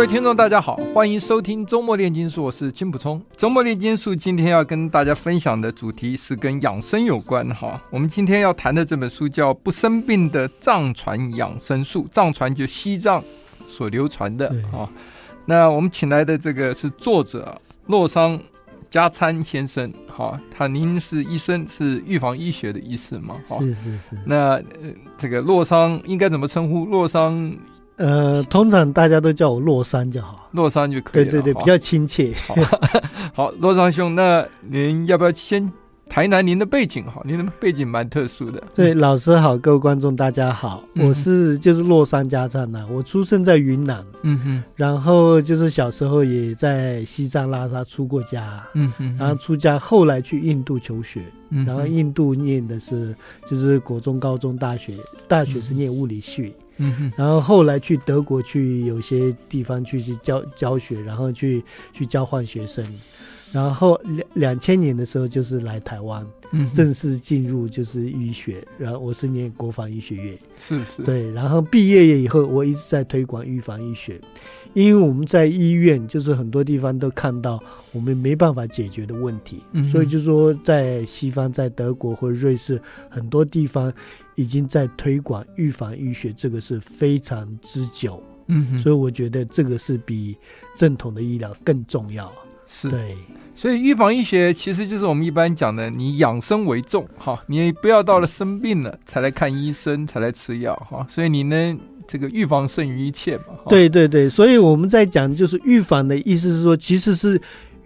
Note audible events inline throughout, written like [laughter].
各位听众，大家好，欢迎收听周末炼金术，我是金普聪。周末炼金术今天要跟大家分享的主题是跟养生有关哈。我们今天要谈的这本书叫《不生病的藏传养生术》，藏传就西藏所流传的啊。那我们请来的这个是作者洛桑加参先生哈，他您是医生，是预防医学的医师吗？是是是。那呃，这个洛桑应该怎么称呼？洛桑。呃，通常大家都叫我洛桑就好，洛桑就可以了。对对对，比较亲切。好，[laughs] 好，洛桑兄，那您要不要先谈一谈您的背景？哈，您的背景蛮特殊的。对，老师好，各位观众大家好，嗯、我是就是洛桑加参呐，我出生在云南，嗯哼，然后就是小时候也在西藏拉萨出过家，嗯哼，然后出家后来去印度求学，嗯，然后印度念的是就是国中、高中、大学，大学是念物理系。嗯然后后来去德国去有些地方去去教教学，然后去去交换学生，然后两两千年的时候就是来台湾，嗯，正式进入就是医学，然后我是念国防医学院，是是，对，然后毕业以后我一直在推广预防医学，因为我们在医院就是很多地方都看到我们没办法解决的问题，嗯，所以就说在西方，在德国或者瑞士很多地方。已经在推广预防医学，这个是非常之久，嗯，所以我觉得这个是比正统的医疗更重要。是，对，所以预防医学其实就是我们一般讲的，你养生为重，哈，你不要到了生病了才来看医生，才来吃药，哈，所以你呢，这个预防胜于一切嘛。对对对，所以我们在讲就是预防的意思是说，其实是。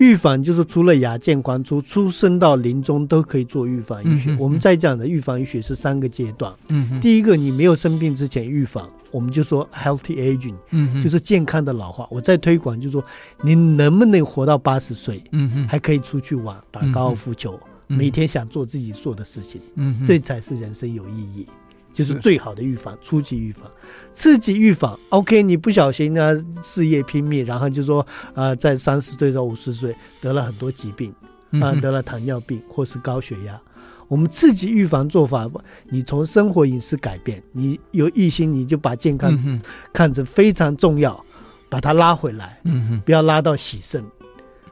预防就是除了牙健康，从出生到临终都可以做预防医学。嗯、我们在讲的预防医学是三个阶段。嗯，第一个你没有生病之前预防，我们就说 healthy aging，嗯，就是健康的老化。我在推广就是说，你能不能活到八十岁？还可以出去玩，打高尔夫球，嗯，每天想做自己做的事情。嗯，这才是人生有意义。就是最好的预防，初级预防，刺激预防。OK，你不小心呢，事业拼命，然后就说，呃，在三十岁到五十岁得了很多疾病，啊、呃，得了糖尿病或是高血压。我们刺激预防做法，你从生活饮食改变，你有异心，你就把健康看成非常重要，把它拉回来，嗯不要拉到喜肾。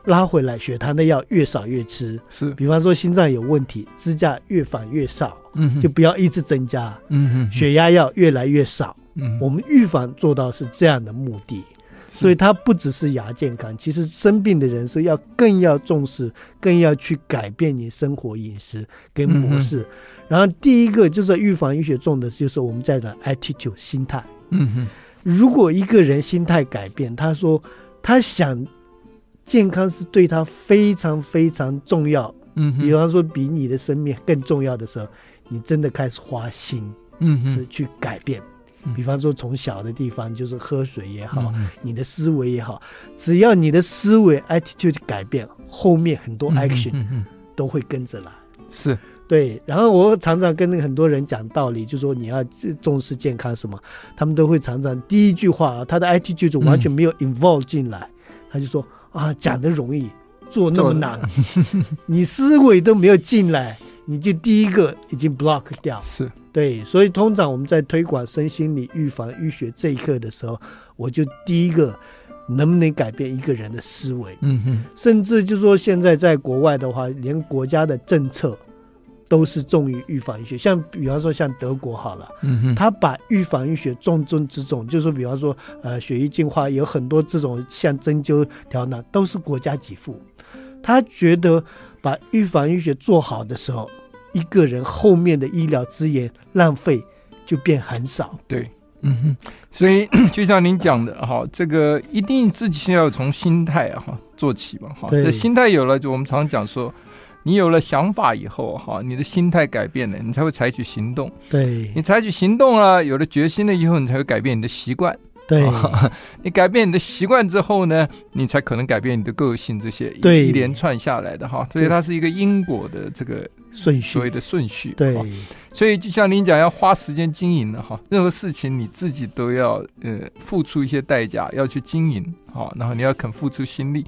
拉回来，血糖的药越少越吃。是，比方说心脏有问题，支架越放越少，嗯，就不要一直增加。嗯哼，血压药越来越少。嗯，我们预防做到是这样的目的，所以它不只是牙健康，其实生病的人是要更要重视，更要去改变你生活饮食跟模式。嗯、然后第一个就是预防医学重的就是我们在讲 attitude 心态。嗯哼，如果一个人心态改变，他说他想。健康是对他非常非常重要，嗯，比方说比你的生命更重要的时候，你真的开始花心，嗯，是去改变。嗯、比方说从小的地方就是喝水也好，嗯、你的思维也好，只要你的思维 attitude 改变，后面很多 action 都会跟着来。是对。然后我常常跟很多人讲道理，就说你要重视健康什么，他们都会常常第一句话啊，他的 attitude 完全没有 involve 进来，嗯、他就说。啊，讲的容易，做那么难，[laughs] 你思维都没有进来，你就第一个已经 block 掉。是对，所以通常我们在推广身心理预防医学这一课的时候，我就第一个能不能改变一个人的思维？嗯哼，甚至就说现在在国外的话，连国家的政策。都是重于预防医学，像比方说像德国好了，嗯哼，他把预防医学重中之重，就是说比方说呃血液净化有很多这种像针灸调呢都是国家给付，他觉得把预防医学做好的时候，一个人后面的医疗资源浪费就变很少。对，嗯哼，所以 [clears throat] 就像您讲的哈，这个一定自己先要从心态啊哈做起嘛哈，这心态有了，就我们常讲说。你有了想法以后，哈，你的心态改变了，你才会采取行动。对，你采取行动了，有了决心了以后，你才会改变你的习惯。对，[laughs] 你改变你的习惯之后呢，你才可能改变你的个性。这些对一连串下来的哈，所以它是一个因果的这个顺序，所谓的顺序。对，所以就像您讲，要花时间经营的哈，任何事情你自己都要呃付出一些代价，要去经营哈，然后你要肯付出心力，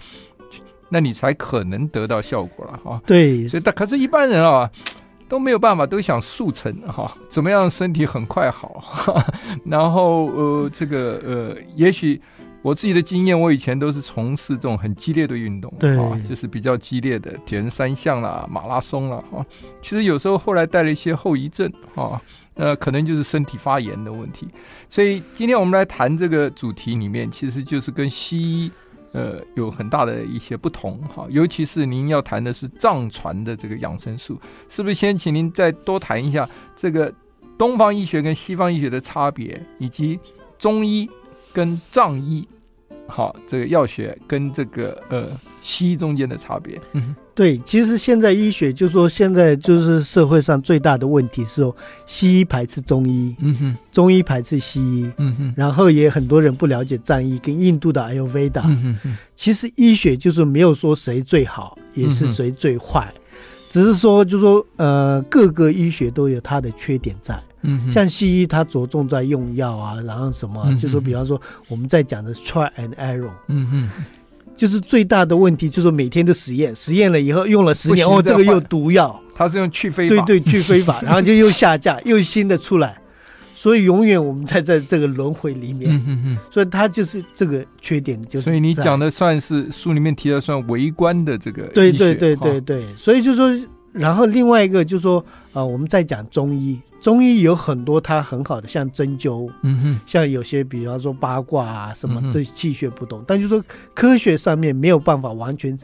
那你才可能得到效果了哈。对，所以但可是一般人啊。[tsk] 都没有办法，都想速成哈，怎么样身体很快好？哈，[laughs] 然后呃，这个呃，也许我自己的经验，我以前都是从事这种很激烈的运动，对啊，就是比较激烈的铁人三项啦、马拉松啦，哈。其实有时候后来带了一些后遗症，哈，那，可能就是身体发炎的问题。所以今天我们来谈这个主题里面，其实就是跟西医。呃，有很大的一些不同哈，尤其是您要谈的是藏传的这个养生术，是不是先请您再多谈一下这个东方医学跟西方医学的差别，以及中医跟藏医，好，这个药学跟这个呃西医中间的差别？嗯。对，其实现在医学就是说，现在就是社会上最大的问题是说，西医排斥中医，嗯哼，中医排斥西医，嗯哼，然后也很多人不了解藏医跟印度的阿尤维达，嗯哼。哼，其实医学就是没有说谁最好，也是谁最坏，嗯、只是说就是说，呃，各个医学都有它的缺点在，嗯，像西医它着重在用药啊，然后什么，嗯、就说比方说我们在讲的 try and error，嗯哼。就是最大的问题，就是每天的实验，实验了以后用了十年，哦，这个又毒药，它是用去非法，对对，去非法，然后就又下架，又新的出来，所以永远我们在在这个轮回里面，嗯嗯，所以它就是这个缺点，就是。所以你讲的算是书里面提的算围观的这个，对对对对对，所以就是说，然后另外一个就是说，啊、呃，我们在讲中医。中医有很多它很好的，像针灸，嗯哼，像有些比方说八卦啊什么，这气血不动，嗯、但就是说科学上面没有办法完全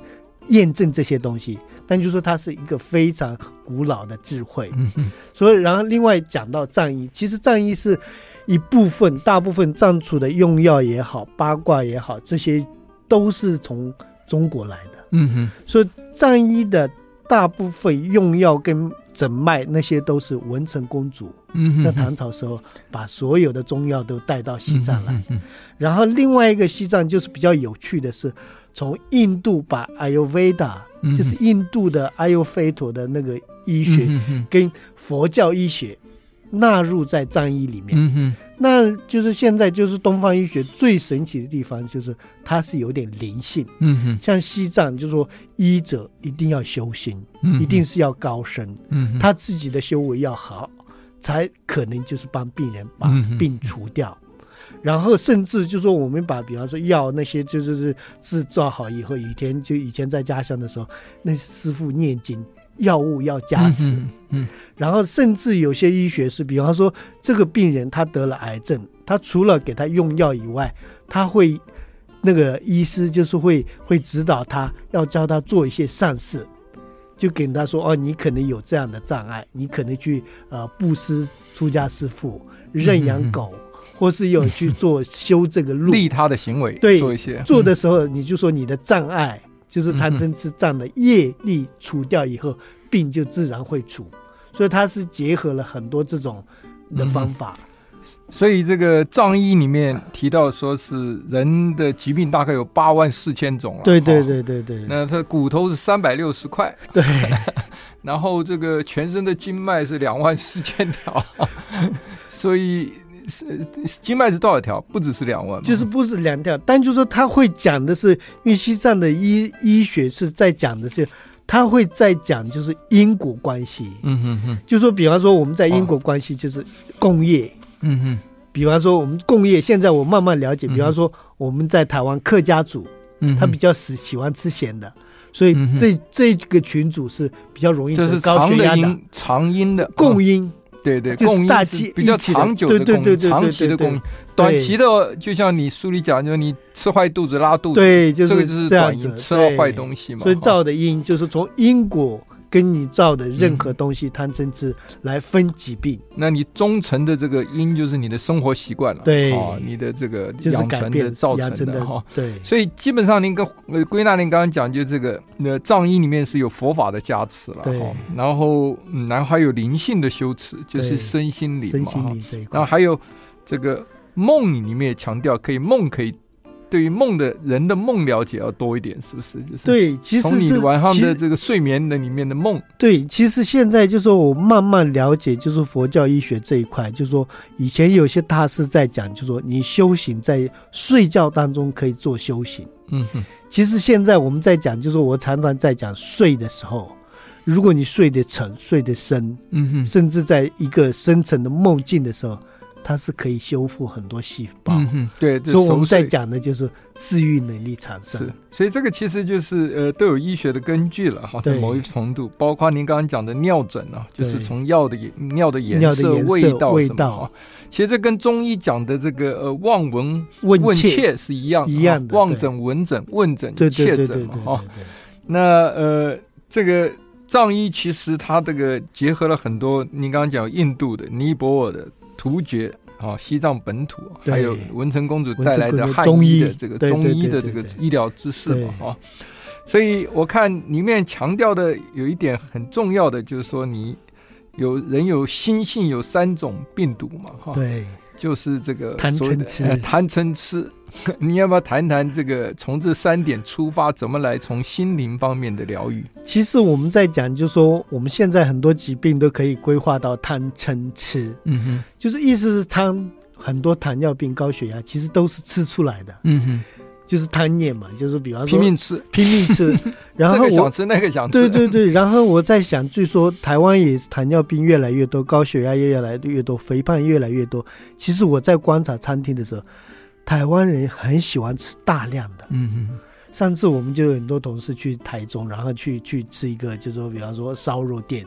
验证这些东西，但就是说它是一个非常古老的智慧，嗯哼，所以然后另外讲到藏医，其实藏医是一部分，大部分藏族的用药也好，八卦也好，这些都是从中国来的，嗯哼，所以藏医的大部分用药跟诊脉那些都是文成公主，嗯，在唐朝时候把所有的中药都带到西藏来，嗯嗯，然后另外一个西藏就是比较有趣的是，从印度把阿尤维达，就是印度的阿尤菲陀的那个医学，跟佛教医学纳入在藏医里面，嗯哼。那就是现在就是东方医学最神奇的地方，就是它是有点灵性。嗯哼，像西藏就是说，医者一定要修心，嗯，一定是要高深，嗯，他自己的修为要好，才可能就是帮病人把病除掉。然后甚至就是说，我们把比方说药那些就是制造好以后，以前就以前在家乡的时候，那师傅念经。药物要加持，嗯，嗯，然后甚至有些医学是，比方说这个病人他得了癌症，他除了给他用药以外，他会那个医师就是会会指导他，要教他做一些善事，就给他说哦，你可能有这样的障碍，你可能去呃布施出家师傅，认养狗，嗯，或是有去做修这个路。[laughs] 利他的行为，对，做一些做的时候，你就说你的障碍。就是贪嗔痴障的业力除掉以后，病就自然会除，所以它是结合了很多这种的方法。[laughs] 所以这个藏医里面提到说是人的疾病大概有八万四千种啊。对对对对对。那它骨头是三百六十块。对。[laughs] 然后这个全身的经脉是两万四千条，[laughs] 所以。是经脉是多少条？不只是两万，就是不是两条，但就是说他会讲的是，因为西藏的医医学是在讲的是，他会在讲就是因果关系。嗯哼哼，就说比方说我们在因果关系就是共业。嗯哼，比方说我们共业，现在我慢慢了解，比方说我们在台湾客家族，嗯，他比较喜喜欢吃咸的，所以这这个群组是比较容易得高血压的，长阴的共因。对对，就是大气比较长久的供，对对对对，长期的供应，短期的就像你书里讲，就是你吃坏肚子拉肚子，对，就是这个就是短因，吃了坏东西嘛。所以造的因就是从因果。跟你造的任何东西贪嗔痴来分疾病，嗯，那你忠诚的这个因就是你的生活习惯了，对，哦，你的这个养成的造成的哈，对，所以基本上您跟呃归纳您刚刚讲，就这个那藏医里面是有佛法的加持了，对，然后嗯，然后还有灵性的修持，就是身心灵嘛，身心灵这一块，然后还有这个梦里面也强调可以梦可以。对于梦的人的梦了解要多一点，是不是？就是对，其实从你晚上的这个睡眠的里面的梦。对，其实现在就是说我慢慢了解，就是佛教医学这一块，就是说以前有些大师在讲，就是说你修行在睡觉当中可以做修行。嗯哼。其实现在我们在讲，就是我常常在讲睡的时候，如果你睡得沉、睡得深，嗯哼，甚至在一个深沉的梦境的时候。它是可以修复很多细胞，嗯，对，所以我们在讲的就是治愈能力产生。是，所以这个其实就是呃都有医学的根据了哈，在某一程度，包括您刚刚讲的尿诊啊，就是从药的尿的颜色、味道、味道。啊，其实这跟中医讲的这个呃望闻问切是一样一样的，望诊闻诊问诊切诊嘛哈。那呃这个藏医其实它这个结合了很多，您刚刚讲印度的、尼泊尔的。突厥啊，西藏本土，还有文成公主带来的汉医的这个中医的这个医疗知识嘛，啊，所以我看里面强调的有一点很重要的，就是说你有人有心性有三种病毒嘛，哈，对。就是这个贪嗔痴，贪嗔痴，[laughs] 你要不要谈谈这个从这三点出发，怎么来从心灵方面的疗愈？其实我们在讲，就是说我们现在很多疾病都可以规划到贪嗔痴，嗯哼，就是意思是贪很多糖尿病、高血压，其实都是吃出来的，嗯哼。就是贪念嘛，就是比方说拼命吃，拼命吃，[laughs] 然后我想吃那个想吃，对对对，然后我在想，据说台湾也糖尿病越来越多，高血压也越来越多，肥胖越来越多。其实我在观察餐厅的时候，台湾人很喜欢吃大量的。嗯嗯。上次我们就有很多同事去台中，然后去去吃一个，就是说比方说烧肉店，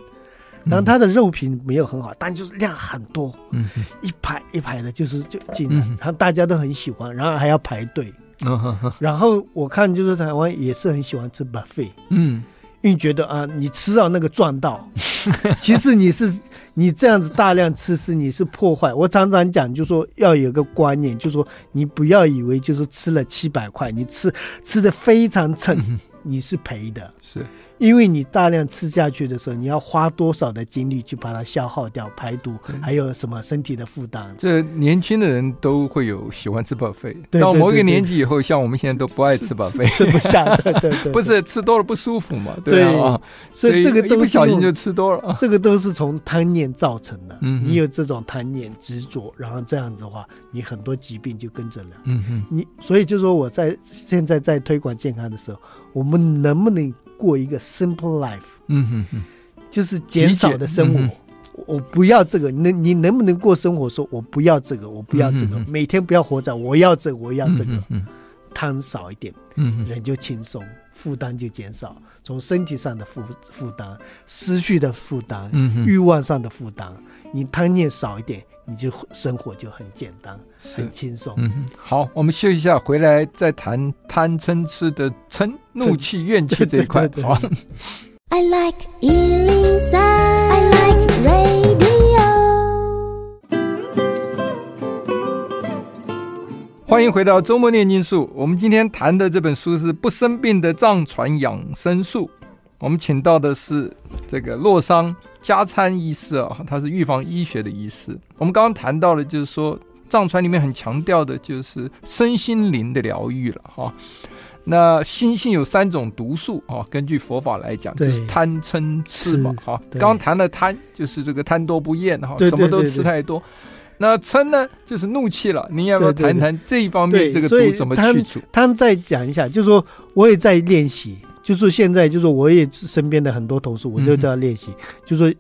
然后它的肉品没有很好，但就是量很多，嗯，一排一排的，就是就进来，然后大家都很喜欢，然后还要排队。[laughs] 然后我看就是台湾也是很喜欢吃 buffet，嗯，因为觉得啊，你吃到那个赚到，[laughs] 其实你是你这样子大量吃是你是破坏。我常常讲，就说要有个观念，就说你不要以为就是吃了七百块，你吃吃的非常撑，你是赔的，是。因为你大量吃下去的时候，你要花多少的精力去把它消耗掉、排毒，还有什么身体的负担？这年轻的人都会有喜欢吃 buffet，到某一个年纪以后，像我们现在都不爱吃 buffet，吃不下，对对对，不是吃多了不舒服嘛？对啊，所以这个都不小心就吃多了，这个都是从贪念造成的。嗯，你有这种贪念执着，然后这样子的话，你很多疾病就跟着了。嗯哼，你所以就说我在现在在推广健康的时候，我们能不能？过一个 simple life，嗯哼哼，就是减少的生活。嗯、我不要这个，能你能不能过生活？说我不要这个，我不要这个，嗯、每天不要活着我要这个，我要这个，嗯，贪少一点，嗯，人就轻松，负担就减少，从身体上的负负担，思绪的负担，嗯，欲望上的负担，你贪念少一点。你就生活就很简单，很轻松。嗯，好，我们休息一下，回来再谈贪嗔痴的嗔、怒气、怨气 [laughs] 这一块。好。I like 103, I like radio。欢迎回到周末念经术。我们今天谈的这本书是《不生病的藏传养生术》。我们请到的是这个洛桑加参医师啊，他是预防医学的医师。我们刚刚谈到了，就是说藏传里面很强调的就是身心灵的疗愈了哈。那心性有三种毒素啊，根据佛法来讲，就是贪嗔痴嘛哈。刚刚谈了贪，就是这个贪多不厌哈，什么都吃太多。那嗔呢，就是怒气了。您要不要谈谈这一方面这个毒怎么去除？他们再讲一下，就是说我也在练习。就是现在，就是我也身边的很多同事，我都在练习，嗯、就是说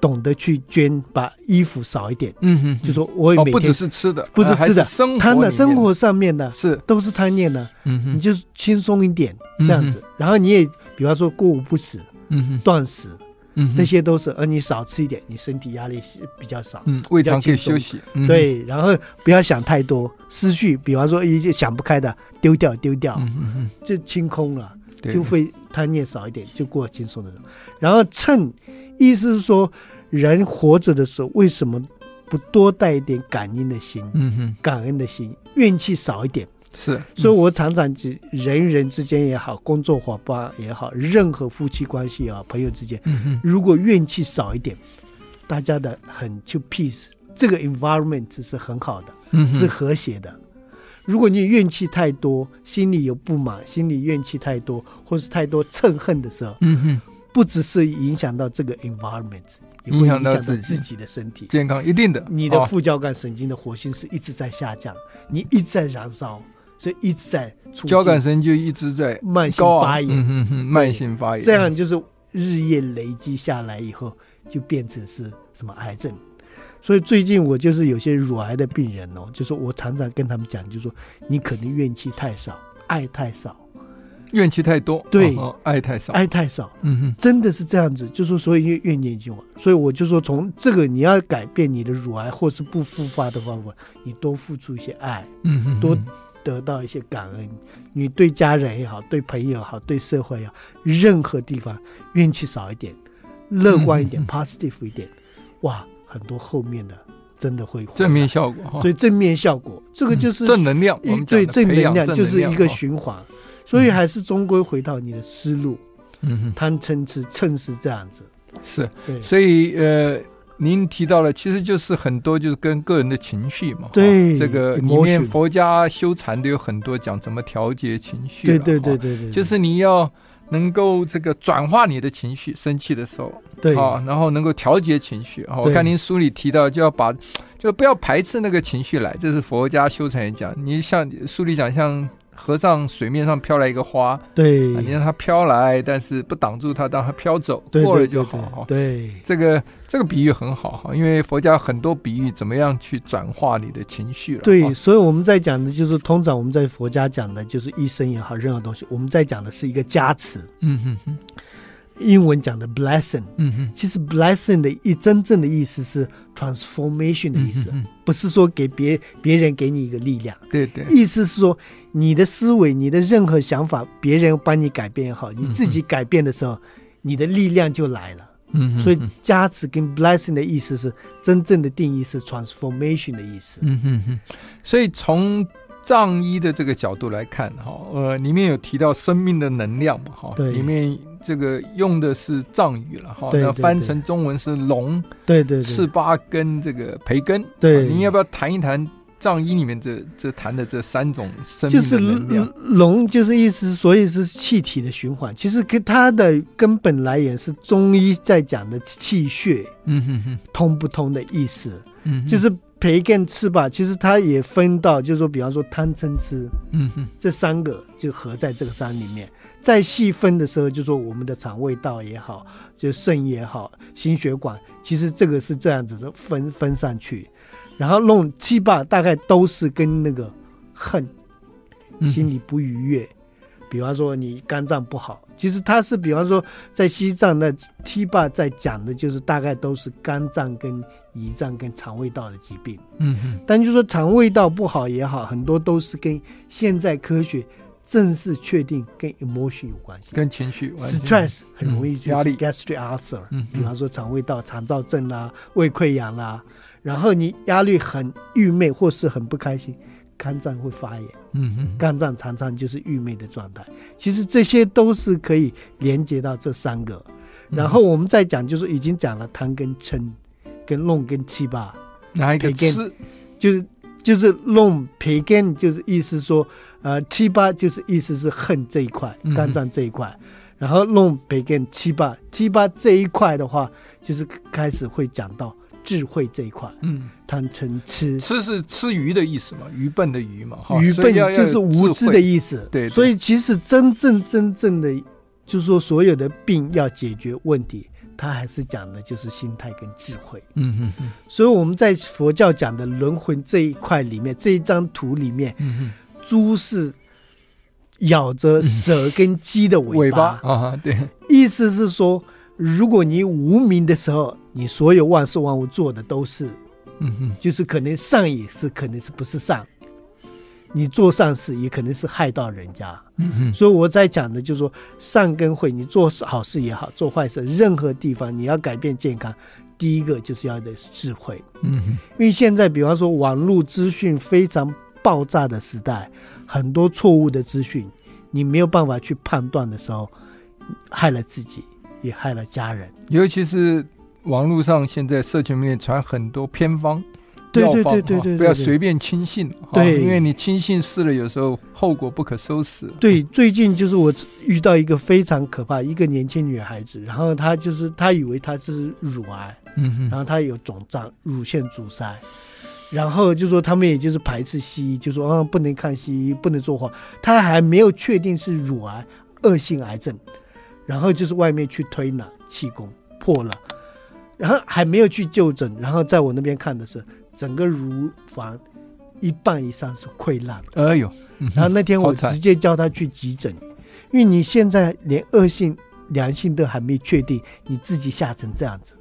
懂得去捐，把衣服少一点。嗯哼，就说我也每天、哦、不只是吃的，不是吃的，生贪的生活上面的，是。都是贪念的。嗯哼，你就轻松一点这样子，嗯、然后你也比方说过午不食，嗯哼，断食，嗯，这些都是，而你少吃一点，你身体压力是比较少，嗯，胃肠可以休息。嗯、对，然后不要想太多思绪，比方说一些想不开的丢掉丢掉，嗯哼哼，就清空了。就会贪念少一点，就过轻松的。然后嗔，意思是说，人活着的时候，为什么不多带一点感恩的心？嗯哼，感恩的心，怨气少一点。是，所以我常常指人与人之间也好，工作伙伴也好，任何夫妻关系也好，朋友之间，嗯，如果怨气少一点，大家的很就 peace，这个 environment 是很好的，嗯，是和谐的。如果你怨气太多，心里有不满，心里怨气太多，或是太多憎恨的时候，嗯哼，不只是影响到这个 environment，也会影响到自己。的身体。健康，一定的。你的副交感神经的活性是一直在下降，哦、你一直在燃烧，所以一直在交感神经就一直在慢性发炎，嗯哼哼，慢性发炎，这样就是日夜累积下来以后，就变成是什么癌症。所以最近我就是有些乳癌的病人哦，就是我常常跟他们讲，就是说你可能怨气太少，爱太少，怨气太多，对，哦，爱太少，爱太少，嗯哼，真的是这样子，就是说所以怨怨念就所以我就说从这个你要改变你的乳癌或是不复发的方法，你多付出一些爱，嗯哼，多得到一些感恩，你对家人也好，对朋友也好，对社会也好，任何地方怨气少一点，乐观一点，嗯，positive 一点，哇。很多后面的真的会正面效果，所以正面效果这个就是正能量。我们对正能量就是一个循环，所以还是终归回到你的思路。嗯，贪嗔痴趁是这样子，是对。所以呃，您提到了，其实就是很多就是跟个人的情绪嘛。对，这个里面佛家修禅的有很多讲怎么调节情绪。对对对对对，就是你要。能够这个转化你的情绪，生气的时候，对啊，然后能够调节情绪啊。我看您书里提到，就要把，就不要排斥那个情绪来，这是佛家修禅也讲。你像书里讲，像。河上水面上飘来一个花，对，你让它飘来，但是不挡住它，让它飘走，过了就好。对，这个这个比喻很好哈，因为佛家很多比喻，怎么样去转化你的情绪了？对，所以我们在讲的就是，通常我们在佛家讲的就是一生也好，任何东西，我们在讲的是一个加持。嗯哼哼。英文讲的 blessing，嗯哼，其实 blessing 的意真正的意思是 transformation 的意思，嗯、不是说给别别人给你一个力量，对对，意思是说你的思维、你的任何想法，别人帮你改变也好，你自己改变的时候，嗯、你的力量就来了。嗯，所以加持跟 blessing 的意思是真正的定义是 transformation 的意思。嗯哼哼，所以从。藏医的这个角度来看，哈，呃，里面有提到生命的能量嘛，哈，里面这个用的是藏语了，哈，那翻成中文是龙，对对，赤巴跟这个培根，对，您要不要谈一谈藏医里面这这谈的这三种生命的能量？就是龙，就是意思，所以是气体的循环。其实跟它的根本来源是中医在讲的气血，嗯哼哼，通不通的意思，嗯，就是。培根吃吧，其实它也分到，就是说，比方说贪嗔痴，嗯哼，这三个就合在这个山里面。再细分的时候，就说我们的肠胃道也好，就肾也好，心血管，其实这个是这样子的分分上去。然后弄七八大概都是跟那个恨，心里不愉悦。嗯比方说你肝脏不好，其实它是比方说在西藏那 T8 在讲的就是大概都是肝脏跟胰脏跟肠胃道的疾病。嗯哼，但就是说肠胃道不好也好，很多都是跟现在科学正式确定跟 emotion 有关系，跟情绪，stress 很容易就是 gastric ulcer。嗯，比方说肠胃道肠燥症啊，胃溃疡啦，然后你压力很郁闷或是很不开心。肝脏会发炎，嗯哼，肝脏常常就是郁闷的状态。其实这些都是可以连接到这三个。然后我们再讲，就是已经讲了贪跟嗔，跟弄跟七八，哪一个吃？就是就是弄培根，就是意思说，呃，七八就是意思是恨这一块，肝脏这一块。嗯、然后弄培根七八，七八这一块的话，就是开始会讲到。智慧这一块，嗯，贪嗔痴，痴是吃鱼的意思嘛？愚笨的愚嘛？愚笨就是无知的意思。对，对，所以其实真正真正的，就是说所有的病要解决问题，他还是讲的就是心态跟智慧。嗯嗯嗯。所以我们在佛教讲的轮回这一块里面，这一张图里面，猪是咬着蛇跟鸡的尾巴，尾巴啊，对，意思是说。如果你无名的时候，你所有万事万物做的都是，嗯哼，就是可能善也是，可能是不是善。你做善事也可能是害到人家，嗯哼。所以我在讲的就是说，善跟慧，你做好事也好，做坏事，任何地方你要改变健康，第一个就是要的是智慧，嗯哼。因为现在比方说网络资讯非常爆炸的时代，很多错误的资讯，你没有办法去判断的时候，害了自己。也害了家人，尤其是网络上现在社群里面传很多偏方，药方，对对对对对，不要随便轻信，对，因为你轻信试了，有时候后果不可收拾。对，最近就是我遇到一个非常可怕一个年轻女孩子，然后她就是她以为她是乳癌，嗯哼，然后她有肿胀，乳腺阻塞，然后就说他们也就是排斥西医，就说啊不能看西医，不能做化，她还没有确定是乳癌恶性癌症，然后就是外面去推拿气功破了。然后还没有去就诊，然后在我那边看的是整个乳房一半以上是溃烂。哎呦！然后那天我直接叫他去急诊，因为你现在连恶性、良性都还没确定，你自己吓成这样子，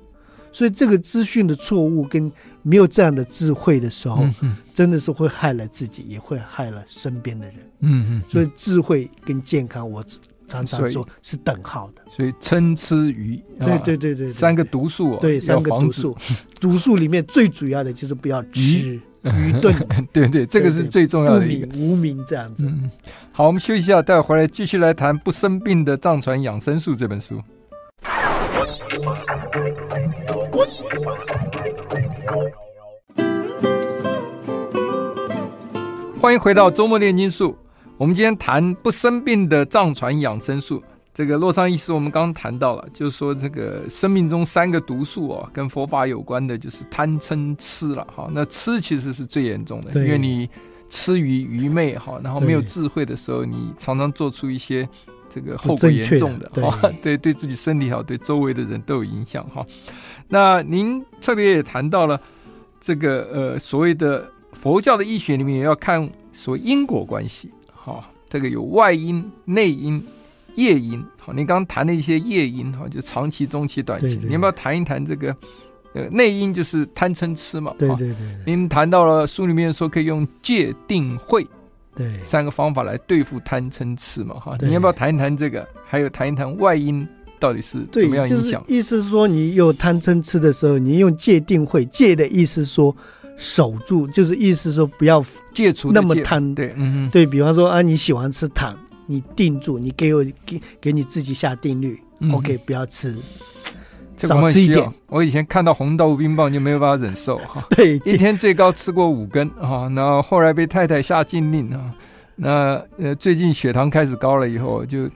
所以这个资讯的错误跟没有这样的智慧的时候，真的是会害了自己，也会害了身边的人。嗯嗯。所以智慧跟健康，我。常常说是等号的，所以嗔痴愚，对对对对，对，三个毒素，对三个毒素，毒素里面最主要的就是不要吃愚钝，[laughs] 对对，这个是最重要的一个。无名这样子。好，我们休息一下，待会回来继续来谈《不生病的藏传养生术》这本书。欢迎回到周末炼金术。我们今天谈不生病的藏传养生术。这个洛桑医师，我们刚刚谈到了，就是说这个生命中三个毒素哦，跟佛法有关的，就是贪嗔痴了哈。那痴其实是最严重的，因为你痴于愚昧哈，然后没有智慧的时候，你常常做出一些这个后果严重的哈，对对，对自己身体好，对周围的人都有影响哈。那您特别也谈到了这个呃所谓的佛教的医学里面也要看所谓因果关系。好，这个有外因、内因、业因。好，你刚刚谈了一些业因，哈，就长期、中期、短期。对对对，你要不要谈一谈这个？呃，内因就是贪嗔痴嘛。对对对，对。您谈到了书里面说可以用戒定慧，对，三个方法来对付贪嗔痴嘛。哈，你要不要谈一谈这个？还有谈一谈外因到底是怎么样影响？就是、意思是说，你有贪嗔痴的时候，你用戒定慧。戒的意思说。守住就是意思说不要戒除那么贪，对，嗯对，比方说啊，你喜欢吃糖，你定住，你给我给给你自己下定律，嗯，OK，不要吃，少吃一点。我以前看到红豆冰棒就没有办法忍受哈，[laughs] 对，一天最高吃过五根哈，然后后来被太太下禁令啊，那呃最近血糖开始高了以后就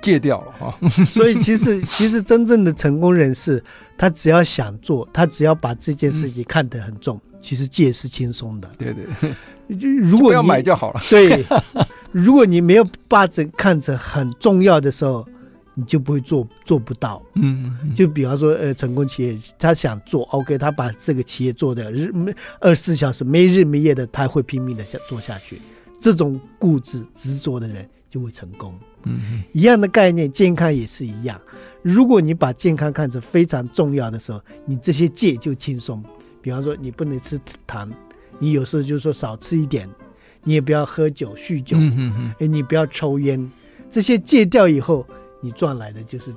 戒掉了哈。[laughs] 所以其实其实真正的成功人士，他只要想做，他只要把这件事情看得很重。其实戒是轻松的，对对，就如果你要买就好了。对，如果你没有把这看成很重要的时候，你就不会做，做不到。嗯，嗯，就比方说，呃，成功企业他想做，OK，他把这个企业做的日没二十四小时没日没夜的，他会拼命的想做下去。这种固执执着的人就会成功。嗯，嗯，一样的概念，健康也是一样。如果你把健康看成非常重要的时候，你这些戒就轻松。比方说，你不能吃糖，你有时候就说少吃一点，你也不要喝酒、酗酒，嗯你不要抽烟，这些戒掉以后，你赚来的就是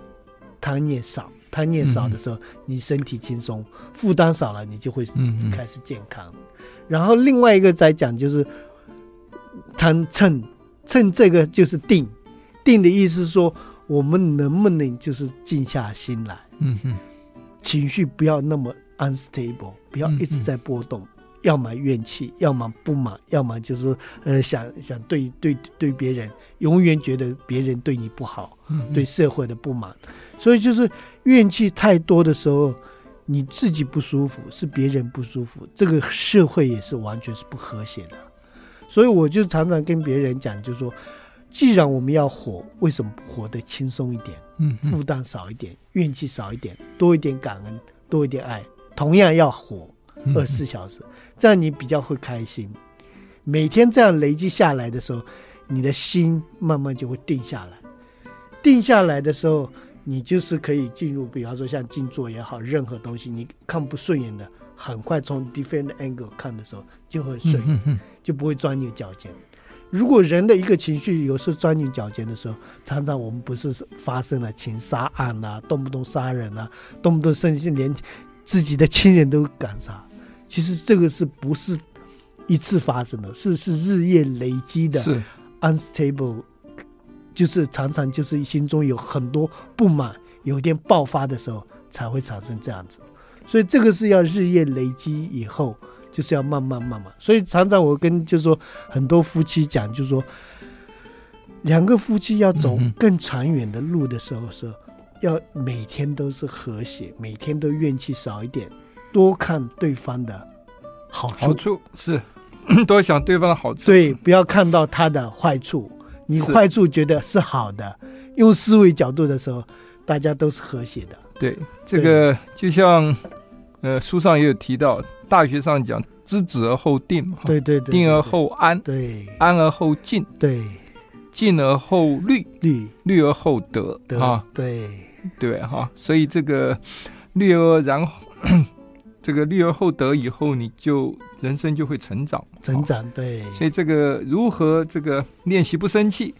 贪念少。贪念少的时候，嗯、你身体轻松，负担少了，你就会开始健康。嗯、然后另外一个再讲就是贪嗔，嗔这个就是定，定的意思是说，我们能不能就是静下心来，嗯哼，情绪不要那么。unstable，不要一直在波动，要么怨气，要么不满，要么就是呃想想对对对别人，永远觉得别人对你不好，对社会的不满，所以就是怨气太多的时候，你自己不舒服，是别人不舒服，这个社会也是完全是不和谐的。所以我就常常跟别人讲，就是说，既然我们要活，为什么不活得轻松一点？嗯，嗯负担少一点，怨气少一点，多一点感恩，多一点爱。同样要活二十四小时，这样你比较会开心。每天这样累积下来的时候，你的心慢慢就会定下来。定下来的时候，你就是可以进入，比方说像静坐也好，任何东西你看不顺眼的，很快从 different angle 看的时候就会顺，就不会钻牛角尖。如果人的一个情绪有时候钻牛角尖的时候，常常我们不是发生了情杀案啊，动不动杀人啊，动不动甚至连。自己的亲人都敢杀，其实这个是不是一次发生的？是是日夜累积的，unstable，就是常常就是心中有很多不满，有一点爆发的时候才会产生这样子。所以这个是要日夜累积以后，就是要慢慢慢慢。所以常常我跟就是说很多夫妻讲，就是说两个夫妻要走更长远的路的时候，是要每天都是和谐，每天都怨气少一点，多看对方的好处，好处是 [clears throat] 多想对方的好处，对，不要看到他的坏处，你坏处觉得是好的，用思维角度的时候，大家都是和谐的。对，这个就像。呃，书上也有提到，大学上讲“知止而后定”嘛，对对对，定而后安，对，安而后静，对，静而后虑，虑，虑而后得，啊，对 [laughs] 对哈，所以这个虑而然后，[coughs] 这个虑而后得以后，你就人生就会成长，成长，对，所以这个如何这个练习不生气？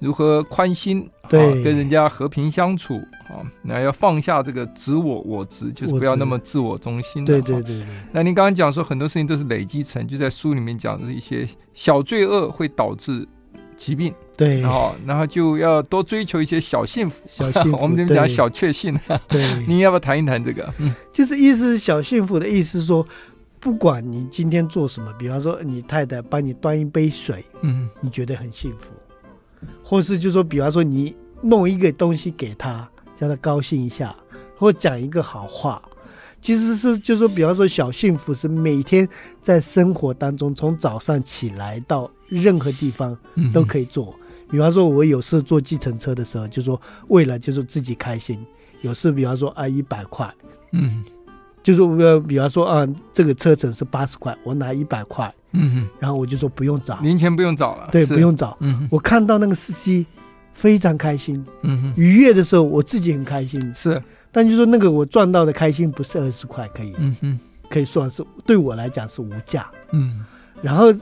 如何宽心？对，跟人家和平相处啊，那要放下这个执我我执，就是不要那么自我中心。对对对。那您刚刚讲说很多事情都是累积成就在书里面讲的一些小罪恶会导致疾病。对。然后，然后就要多追求一些小幸福。小幸福。[laughs] 我们这边讲小确幸。对。[laughs] 您要不要谈一谈这个？嗯，就是意思是小幸福的意思是说，不管你今天做什么，比方说你太太帮你端一杯水，嗯，你觉得很幸福。或是就说，比方说你弄一个东西给他，叫他高兴一下，或讲一个好话，其实是就说，比方说小幸福是每天在生活当中，从早上起来到任何地方都可以做。比方说，我有事坐计程车的时候，就说为了就是自己开心，有事比方说啊一百块，嗯，就是我比方说啊这个车程是八十块，我拿一百块。嗯哼，然后我就说不用找，零钱不用找了，对，不用找。嗯哼，我看到那个司机非常开心，嗯哼，愉悦的时候我自己很开心，是。但就说那个我赚到的开心不是二十块可以，嗯哼，可以算是对我来讲是无价，嗯。然后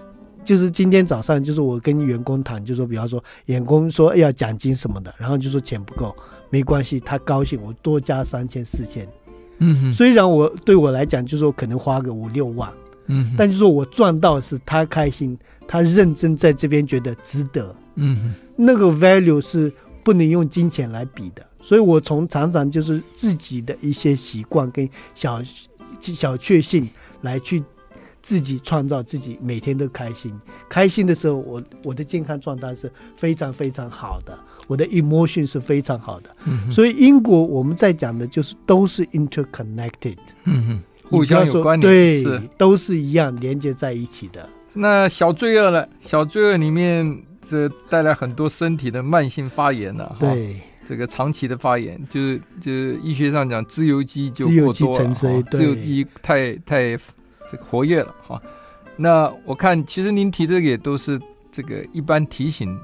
就是今天早上就是我跟员工谈，就说比方说员工说要奖金什么的，然后就说钱不够，没关系，他高兴，我多加三千四千，嗯哼。虽然我对我来讲就是说可能花个五六万。嗯，但就是说我赚到是他开心，他认真在这边觉得值得。嗯，那个 value 是不能用金钱来比的。所以我从常常就是自己的一些习惯跟小小确幸来去自己创造自己每天都开心。开心的时候，我我的健康状态是非常非常好的，我的 emotion 是非常好的。嗯，所以因果我们在讲的就是都是 interconnected。嗯哼。互相有关联，对，是都是一样连接在一起的。那小罪恶呢？小罪恶里面这带来很多身体的慢性发炎了。对，这个长期的发炎，就是就是医学上讲，自由基就过多了，自由基太太这个活跃了哈。那我看其实您提这个也都是这个一般提醒。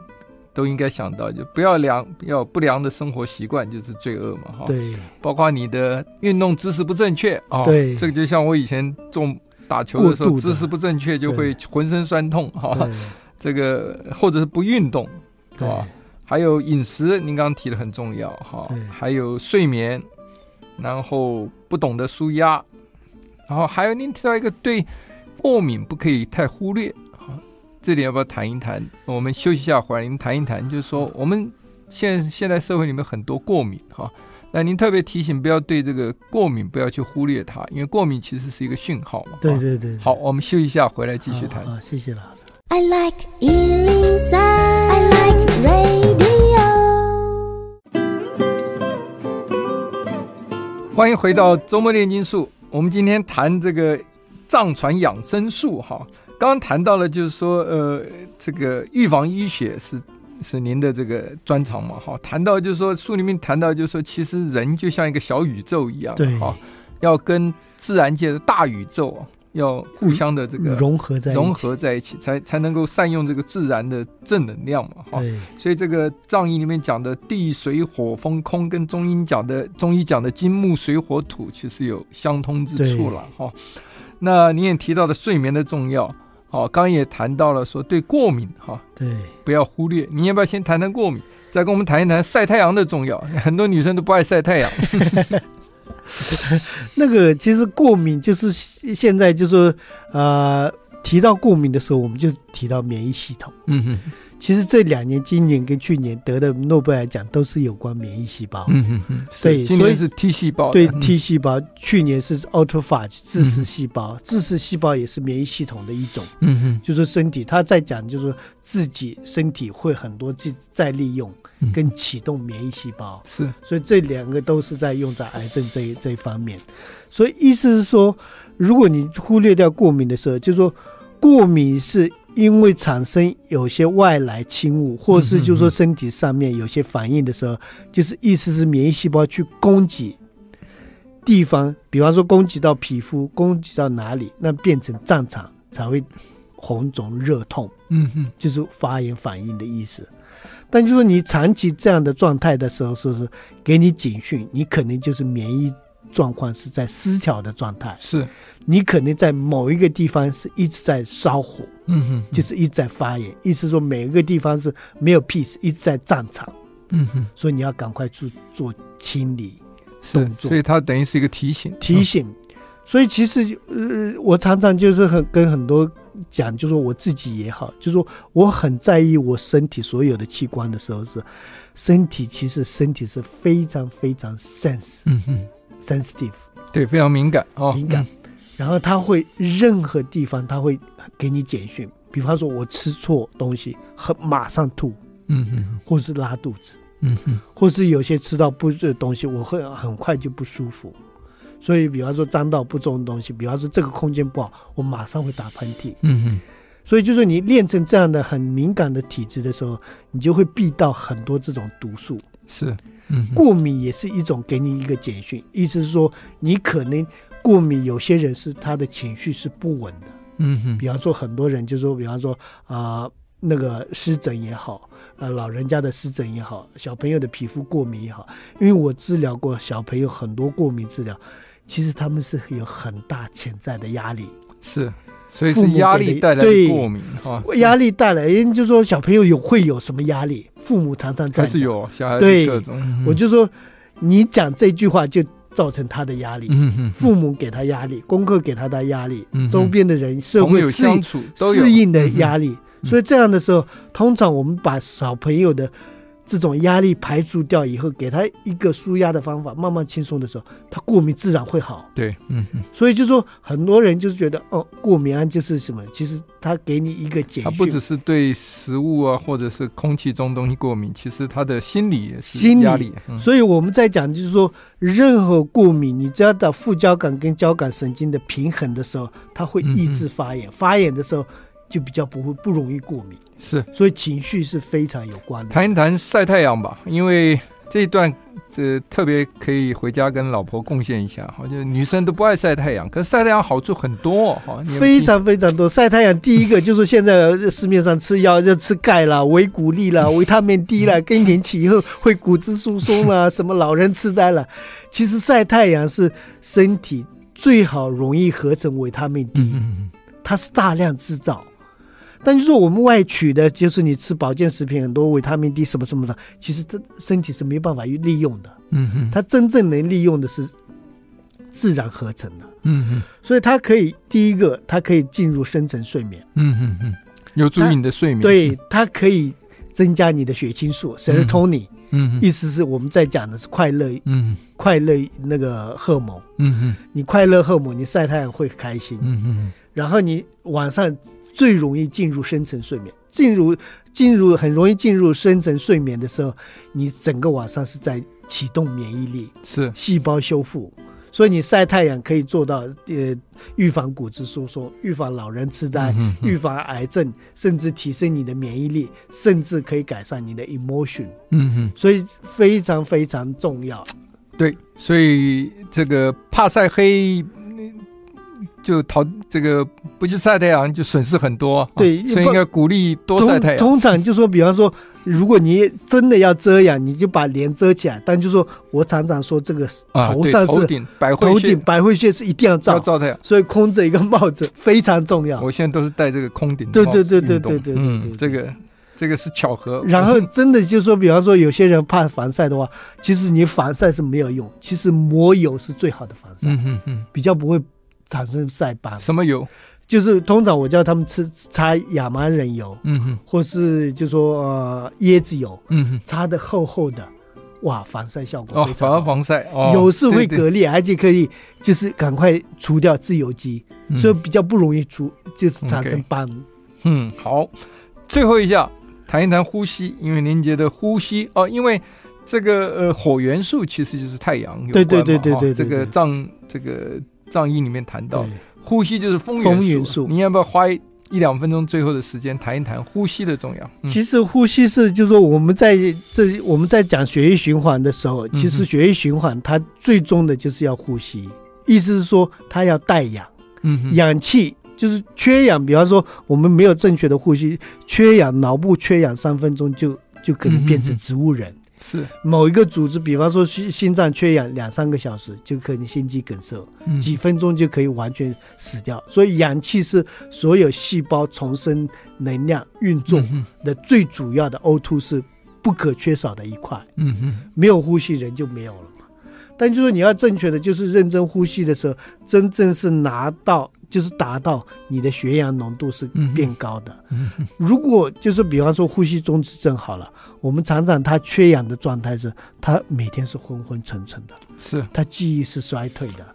都应该想到，就不要良，要不良的生活习惯就是罪恶嘛，哈。对，包括你的运动姿势不正确啊。对，这个就像我以前重打球的时候，姿势不正确就会浑身酸痛，哈。这个或者是不运动，对吧？还有饮食，您刚刚提的很重要，哈。还有睡眠，然后不懂得舒压，然后还有您提到一个对过敏不可以太忽略。这点要不要谈一谈？我们休息一下，回来您谈一谈，就是说我们现现在社会里面很多过敏哈，那您特别提醒不要对这个过敏不要去忽略它，因为过敏其实是一个讯号嘛。对对对。好，我们休息一下，回来继续谈。好，谢谢老师。I like 103, I like radio。欢迎回到周末炼金术，我们今天谈这个藏传养生术哈。刚刚谈到了，就是说，呃，这个预防医学是是您的这个专长嘛，哈。谈到就是说，书里面谈到就是说，其实人就像一个小宇宙一样，对，哈，要跟自然界的大宇宙啊，要互相的这个融合在融合在一起，才才能够善用这个自然的正能量嘛，哈。所以这个藏医里面讲的地水火风空，跟中医讲的中医讲的金木水火土，其实有相通之处了，哈。那你也提到的睡眠的重要。好，刚刚也谈到了说对过敏哈，对，不要忽略。你要不要先谈谈过敏，再跟我们谈一谈晒太阳的重要？很多女生都不爱晒太阳。[laughs] [laughs] 那个其实过敏就是现在就是说，呃，提到过敏的时候，我们就提到免疫系统。嗯哼，其实这两年，今年跟去年得的诺贝尔奖都是有关免疫细胞。嗯哼哼，对，今年是 T 细胞，对 T 细胞，去年是 autophagy 自噬细胞，自噬细胞也是免疫系统的一种。嗯哼，就是身体他在讲，就是自己身体会很多再再利用跟启动免疫细胞。是，所以这两个都是在用在癌症这一这一方面。所以意思是说，如果你忽略掉过敏的时候，就是说过敏是。因为产生有些外来侵入，或是就是说身体上面有些反应的时候，就是意思是免疫细胞去攻击地方，比方说攻击到皮肤，攻击到哪里，那变成战场才会红肿热痛，嗯哼，就是发炎反应的意思。但就是说你长期这样的状态的时候，说是给你警讯？你可能就是免疫状况是在失调的状态，是。你可能在某一个地方是一直在烧火，嗯哼，就是一直在发炎，意思说每一个地方是没有 peace，一直在战场，嗯哼，所以你要赶快去做清理动作，所以它等于是一个提醒，提醒。所以其实呃，我常常就是很跟很多讲，就是说我自己也好，就是说我很在意我身体所有的器官的时候，是身体其实身体是非常非常 sense，嗯哼，sensitive，对，非常敏感哦，敏感。然后他会任何地方他会给你简讯，比方说我吃错东西，很马上吐，嗯哼，或是拉肚子，嗯哼，或是有些吃到不的东西，我会很快就不舒服。所以，比方说脏到不中的东西，比方说这个空间不好，我马上会打喷嚏，嗯哼。所以就是你练成这样的很敏感的体质的时候，你就会避到很多这种毒素。是，嗯，过敏也是一种给你一个简讯，意思是说你可能。过敏，有些人是他的情绪是不稳的，嗯哼，比方说很多人就说，比方说啊、呃，那个湿疹也好，呃，老人家的湿疹也好，小朋友的皮肤过敏也好，因为我治疗过小朋友很多过敏治疗，其实他们是有很大潜在的压力，是，所以是压力带来的过敏哈，压力带来，因为就说小朋友有会有什么压力，父母常常在是有小孩对，我就说你讲这句话就。造成他的压力，父母给他压力，功课给他的压力，嗯、周边的人社会相处适应的压力，嗯、所以这样的时候，通常我们把小朋友的。这种压力排除掉以后，给他一个舒压的方法，慢慢轻松的时候，他过敏自然会好。对，嗯嗯。所以就说很多人就是觉得哦，过敏啊就是什么？其实他给你一个简讯，他不只是对食物啊，或者是空气中东西过敏，其实他的心理也是压力。心理。嗯、所以我们在讲就是说，任何过敏，你只要到副交感跟交感神经的平衡的时候，它会抑制发炎。嗯、发炎的时候。就比较不会不容易过敏，是，所以情绪是非常有关的。谈一谈晒太阳吧，因为这一段这特别可以回家跟老婆贡献一下。哈，就女生都不爱晒太阳，可是晒太阳好处很多，哈，非常非常多。晒太阳第一个就是现在市面上吃药要吃钙啦、维骨力啦、维他命 D 啦，更年期以后会骨质疏松啦，[laughs] 什么老人痴呆了。其实晒太阳是身体最好容易合成维他命 D，它是大量制造。但就是我们外取的，就是你吃保健食品很多维他命 D 什么什么的，其实它身体是没办法利用的。嗯哼，它真正能利用的是自然合成的。嗯哼，所以它可以第一个，它可以进入深层睡眠。嗯哼哼，有助于你的睡眠。对，它可以增加你的血清素 serotonin。嗯哼，意思是我们在讲的是快乐。嗯哼，快乐那个荷尔蒙。嗯哼，你快乐荷尔蒙，你晒太阳会开心。嗯哼，然后你晚上。最容易进入深层睡眠，进入进入很容易进入深层睡眠的时候，你整个晚上是在启动免疫力，是细胞修复，所以你晒太阳可以做到呃预防骨质疏松、预防老人痴呆、预防癌症，甚至提升你的免疫力，甚至可以改善你的 emotion。嗯哼，所以非常非常重要。对，所以这个怕晒黑。就逃这个不去晒太阳就损失很多，对，所以应该鼓励多晒太阳。通常就说，比方说，如果你真的要遮阳，你就把脸遮起来。但就说我常常说，这个头上是头顶百会穴，头顶百会穴是一定要照照太阳，所以空着一个帽子非常重要。我现在都是戴这个空顶对对对对对对对对，这个这个是巧合。然后真的就说，比方说，有些人怕防晒的话，其实你防晒是没有用，其实抹油是最好的防晒。嗯嗯嗯，比较不会。产生晒斑，什么油？就是通常我叫他们吃擦亚麻仁油，嗯哼，或是就说呃椰子油，嗯哼，擦的厚厚的，哇，防晒效果非常好。哦，防晒，哦，有是会对蛤蜊，而且可以就是赶快除掉自由基，对所以比较不容易除，就是产生斑。嗯，好，最后一下谈一谈呼吸，因为您觉得呼吸哦，因为这个呃火元素其实就是太阳有关嘛，对对对对对对哦这个藏这个藏医里面谈到。呼吸就是风元素，元素，你要不要花一两分钟最后的时间谈一谈呼吸的重要？其实呼吸是，就是说我们在这我们在讲血液循环的时候，其实血液循环它最终的就是要呼吸，意思是说它要带氧，嗯，氧气就是缺氧，比方说我们没有正确的呼吸，缺氧，脑部缺氧三分钟就就可能变成植物人。是某一个组织，比方说心心脏缺氧两三个小时，就可能心肌梗塞，嗯、几分钟就可以完全死掉。所以氧气是所有细胞重生能量运作的最主要的 O2 是不可缺少的一块。嗯哼，没有呼吸人就没有了。但就是你要正确的，就是认真呼吸的时候，真正是拿到。就是达到你的血氧浓度是变高的。嗯嗯、如果就是比方说呼吸中止症好了，我们常常他缺氧的状态是，他每天是昏昏沉沉的，是他记忆是衰退的。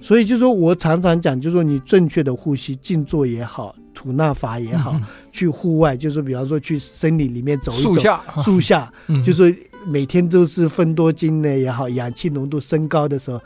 所以就是说我常常讲，就是说你正确的呼吸，静坐也好，吐纳法也好，嗯、去户外，就是比方说去森林里面走一走，树下，树下，嗯、就是每天都是分多精呢也好，氧气浓度升高的时候。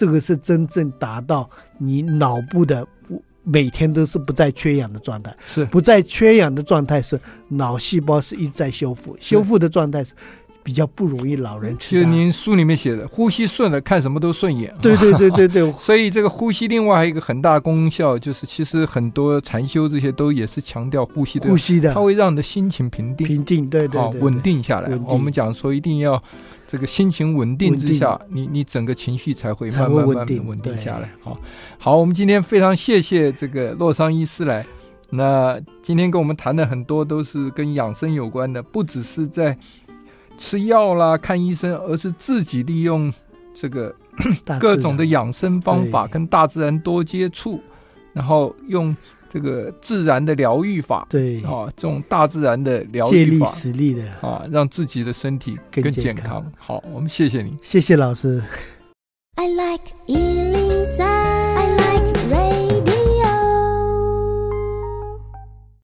这个是真正达到你脑部的不每天都是不再缺氧的状态，是不再缺氧的状态是脑细胞是一直在修复，修复的状态是比较不容易老人。就您书里面写的，呼吸顺了，看什么都顺眼。对对对对对。[laughs] 所以这个呼吸另外还有一个很大功效，就是其实很多禅修这些都也是强调呼吸的，呼吸的，它会让你的心情平定，平定，对对，对，稳定下来。我们讲说一定要。这个心情稳定之下，你你整个情绪才会慢慢慢慢稳定下来。好，好，我们今天非常谢谢这个洛桑医师来。那今天跟我们谈的很多都是跟养生有关的，不只是在吃药啦、看医生，而是自己利用这个各种的养生方法，跟大自然多接触，然后用。这个自然的疗愈法，对啊，这种大自然的疗愈法，借力使力的啊，让自己的身体更健康。健康。好，我们谢谢你，谢谢老师。I like